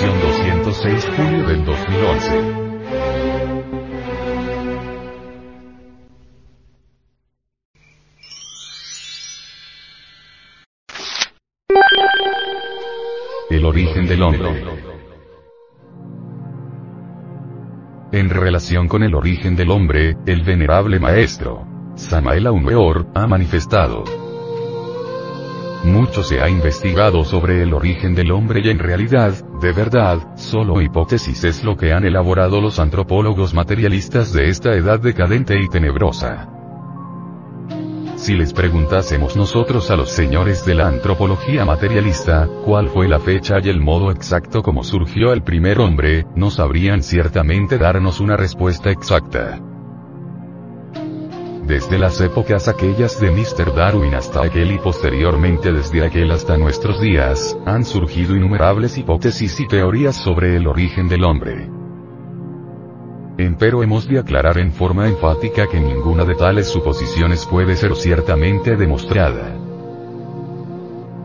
Edición 206 julio del 2011. El origen del hombre. En relación con el origen del hombre, el venerable maestro, Samael Aumeor, ha manifestado. Mucho se ha investigado sobre el origen del hombre y en realidad, de verdad, solo hipótesis es lo que han elaborado los antropólogos materialistas de esta edad decadente y tenebrosa. Si les preguntásemos nosotros a los señores de la antropología materialista, cuál fue la fecha y el modo exacto como surgió el primer hombre, no sabrían ciertamente darnos una respuesta exacta. Desde las épocas aquellas de Mr. Darwin hasta aquel y posteriormente desde aquel hasta nuestros días, han surgido innumerables hipótesis y teorías sobre el origen del hombre. Empero hemos de aclarar en forma enfática que ninguna de tales suposiciones puede ser ciertamente demostrada.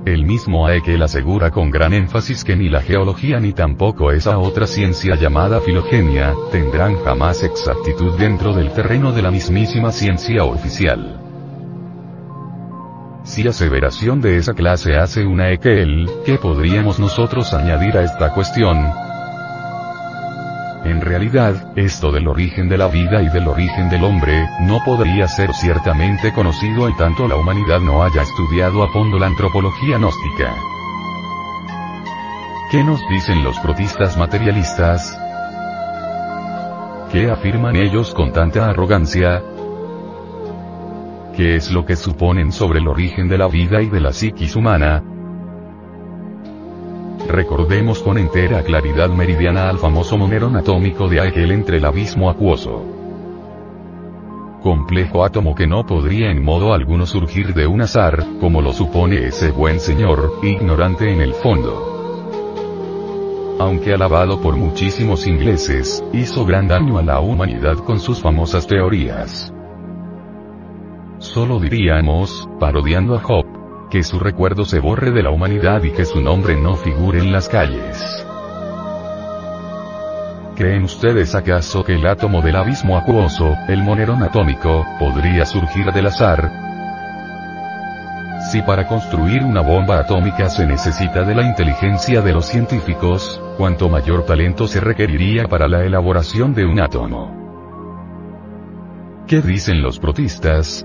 El mismo Haeckel asegura con gran énfasis que ni la geología ni tampoco esa otra ciencia llamada filogenia, tendrán jamás exactitud dentro del terreno de la mismísima ciencia oficial. Si aseveración de esa clase hace una Haeckel, ¿qué podríamos nosotros añadir a esta cuestión? En realidad, esto del origen de la vida y del origen del hombre, no podría ser ciertamente conocido y tanto la humanidad no haya estudiado a fondo la antropología gnóstica. ¿Qué nos dicen los protistas materialistas? ¿Qué afirman ellos con tanta arrogancia? ¿Qué es lo que suponen sobre el origen de la vida y de la psiquis humana? Recordemos con entera claridad meridiana al famoso monero atómico de Haeckel entre el abismo acuoso. Complejo átomo que no podría en modo alguno surgir de un azar, como lo supone ese buen señor, ignorante en el fondo. Aunque alabado por muchísimos ingleses, hizo gran daño a la humanidad con sus famosas teorías. Solo diríamos, parodiando a Job, que su recuerdo se borre de la humanidad y que su nombre no figure en las calles. ¿Creen ustedes acaso que el átomo del abismo acuoso, el monerón atómico, podría surgir del azar? Si para construir una bomba atómica se necesita de la inteligencia de los científicos, cuanto mayor talento se requeriría para la elaboración de un átomo. ¿Qué dicen los protistas?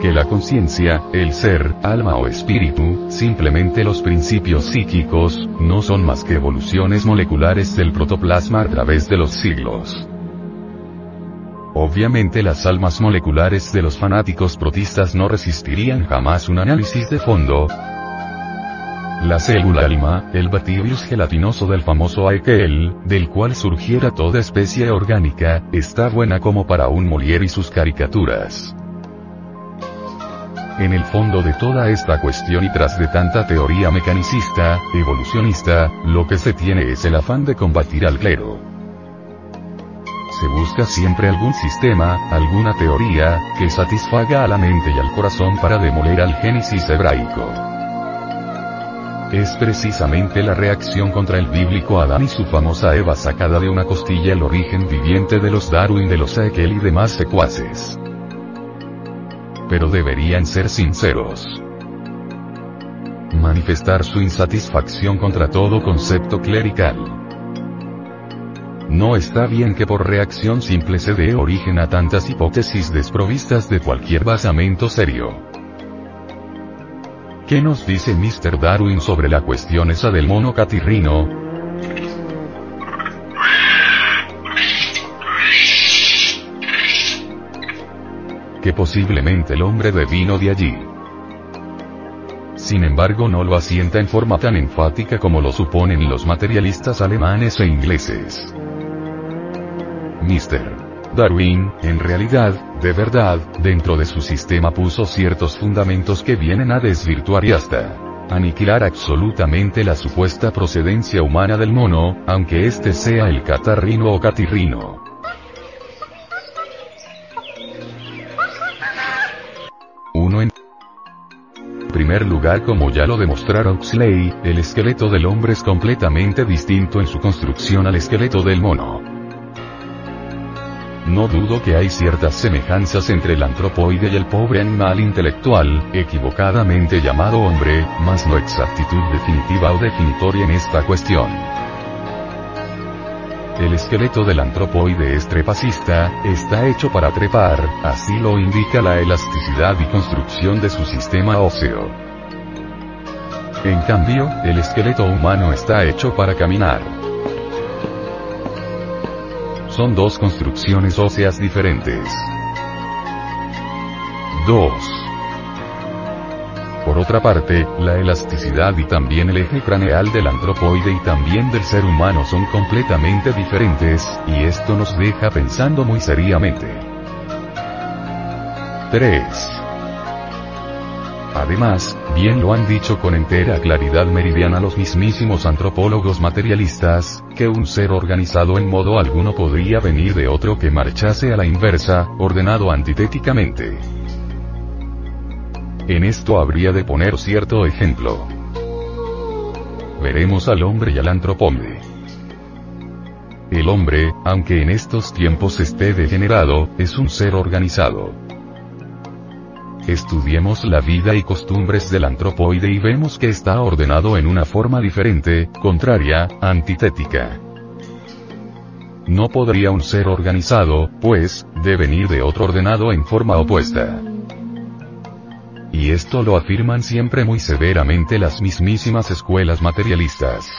Que la conciencia, el ser, alma o espíritu, simplemente los principios psíquicos, no son más que evoluciones moleculares del protoplasma a través de los siglos. Obviamente las almas moleculares de los fanáticos protistas no resistirían jamás un análisis de fondo. La célula alma, el batibius gelatinoso del famoso Haeckel, del cual surgiera toda especie orgánica, está buena como para un Molière y sus caricaturas. En el fondo de toda esta cuestión y tras de tanta teoría mecanicista, evolucionista, lo que se tiene es el afán de combatir al clero. Se busca siempre algún sistema, alguna teoría, que satisfaga a la mente y al corazón para demoler al génesis hebraico. Es precisamente la reacción contra el bíblico Adán y su famosa Eva sacada de una costilla el origen viviente de los Darwin de los Haeckel y demás secuaces pero deberían ser sinceros. Manifestar su insatisfacción contra todo concepto clerical. No está bien que por reacción simple se dé origen a tantas hipótesis desprovistas de cualquier basamento serio. ¿Qué nos dice Mr. Darwin sobre la cuestión esa del mono catirrino? Que posiblemente el hombre vino de allí. Sin embargo no lo asienta en forma tan enfática como lo suponen los materialistas alemanes e ingleses. Mr. Darwin, en realidad, de verdad, dentro de su sistema puso ciertos fundamentos que vienen a desvirtuar y hasta aniquilar absolutamente la supuesta procedencia humana del mono, aunque éste sea el catarrino o catirrino. Primer lugar como ya lo demostrara Oxley, el esqueleto del hombre es completamente distinto en su construcción al esqueleto del mono. No dudo que hay ciertas semejanzas entre el antropoide y el pobre animal intelectual, equivocadamente llamado hombre, mas no exactitud definitiva o definitoria en esta cuestión. El esqueleto del antropoide es trepacista, está hecho para trepar, así lo indica la elasticidad y construcción de su sistema óseo. En cambio, el esqueleto humano está hecho para caminar son dos construcciones óseas diferentes. 2. Por otra parte, la elasticidad y también el eje craneal del antropoide y también del ser humano son completamente diferentes, y esto nos deja pensando muy seriamente. 3. Además, bien lo han dicho con entera claridad meridiana los mismísimos antropólogos materialistas, que un ser organizado en modo alguno podría venir de otro que marchase a la inversa, ordenado antitéticamente. En esto habría de poner cierto ejemplo. Veremos al hombre y al antropóide. El hombre, aunque en estos tiempos esté degenerado, es un ser organizado. Estudiemos la vida y costumbres del antropoide y vemos que está ordenado en una forma diferente, contraria, antitética. No podría un ser organizado, pues, devenir de otro ordenado en forma opuesta. Y esto lo afirman siempre muy severamente las mismísimas escuelas materialistas.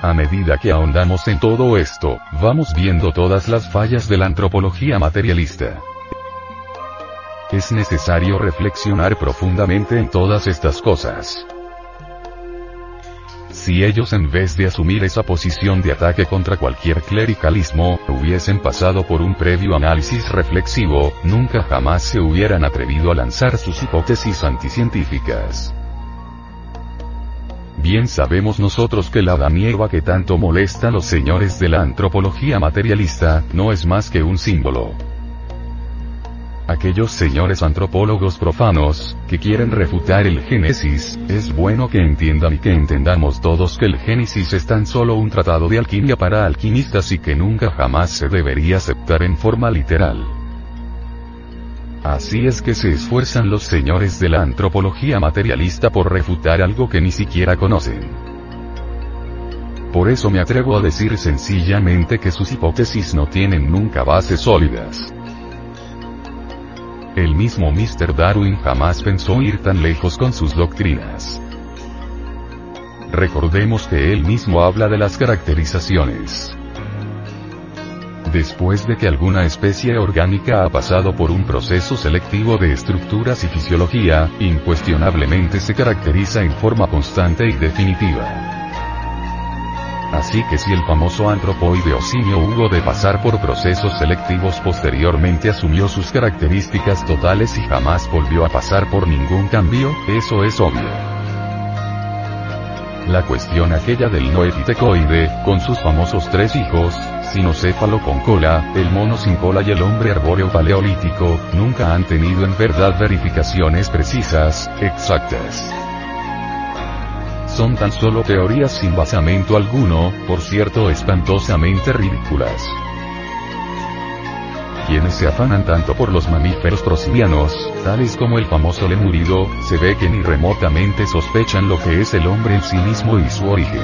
A medida que ahondamos en todo esto, vamos viendo todas las fallas de la antropología materialista. Es necesario reflexionar profundamente en todas estas cosas. Si ellos en vez de asumir esa posición de ataque contra cualquier clericalismo, hubiesen pasado por un previo análisis reflexivo, nunca jamás se hubieran atrevido a lanzar sus hipótesis anticientíficas. Bien sabemos nosotros que la danieva que tanto molesta a los señores de la antropología materialista, no es más que un símbolo aquellos señores antropólogos profanos, que quieren refutar el Génesis, es bueno que entiendan y que entendamos todos que el Génesis es tan solo un tratado de alquimia para alquimistas y que nunca jamás se debería aceptar en forma literal. Así es que se esfuerzan los señores de la antropología materialista por refutar algo que ni siquiera conocen. Por eso me atrevo a decir sencillamente que sus hipótesis no tienen nunca bases sólidas. El mismo Mr. Darwin jamás pensó ir tan lejos con sus doctrinas. Recordemos que él mismo habla de las caracterizaciones. Después de que alguna especie orgánica ha pasado por un proceso selectivo de estructuras y fisiología, incuestionablemente se caracteriza en forma constante y definitiva. Así que si el famoso antropoide o simio hubo de pasar por procesos selectivos posteriormente asumió sus características totales y jamás volvió a pasar por ningún cambio, eso es obvio. La cuestión aquella del noepitecoide, con sus famosos tres hijos, sinocéfalo con cola, el mono sin cola y el hombre arbóreo paleolítico, nunca han tenido en verdad verificaciones precisas, exactas son tan solo teorías sin basamento alguno, por cierto espantosamente ridículas. Quienes se afanan tanto por los mamíferos prosimianos, tales como el famoso lemurido, se ve que ni remotamente sospechan lo que es el hombre en sí mismo y su origen.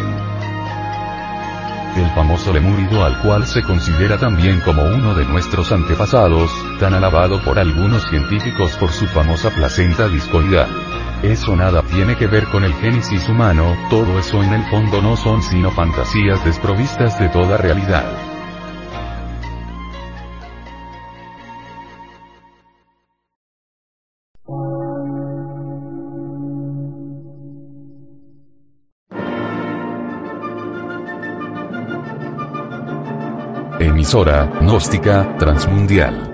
El famoso lemurido al cual se considera también como uno de nuestros antepasados, tan alabado por algunos científicos por su famosa placenta discoidal. Eso nada tiene que ver con el génesis humano, todo eso en el fondo no son sino fantasías desprovistas de toda realidad. Emisora, gnóstica, transmundial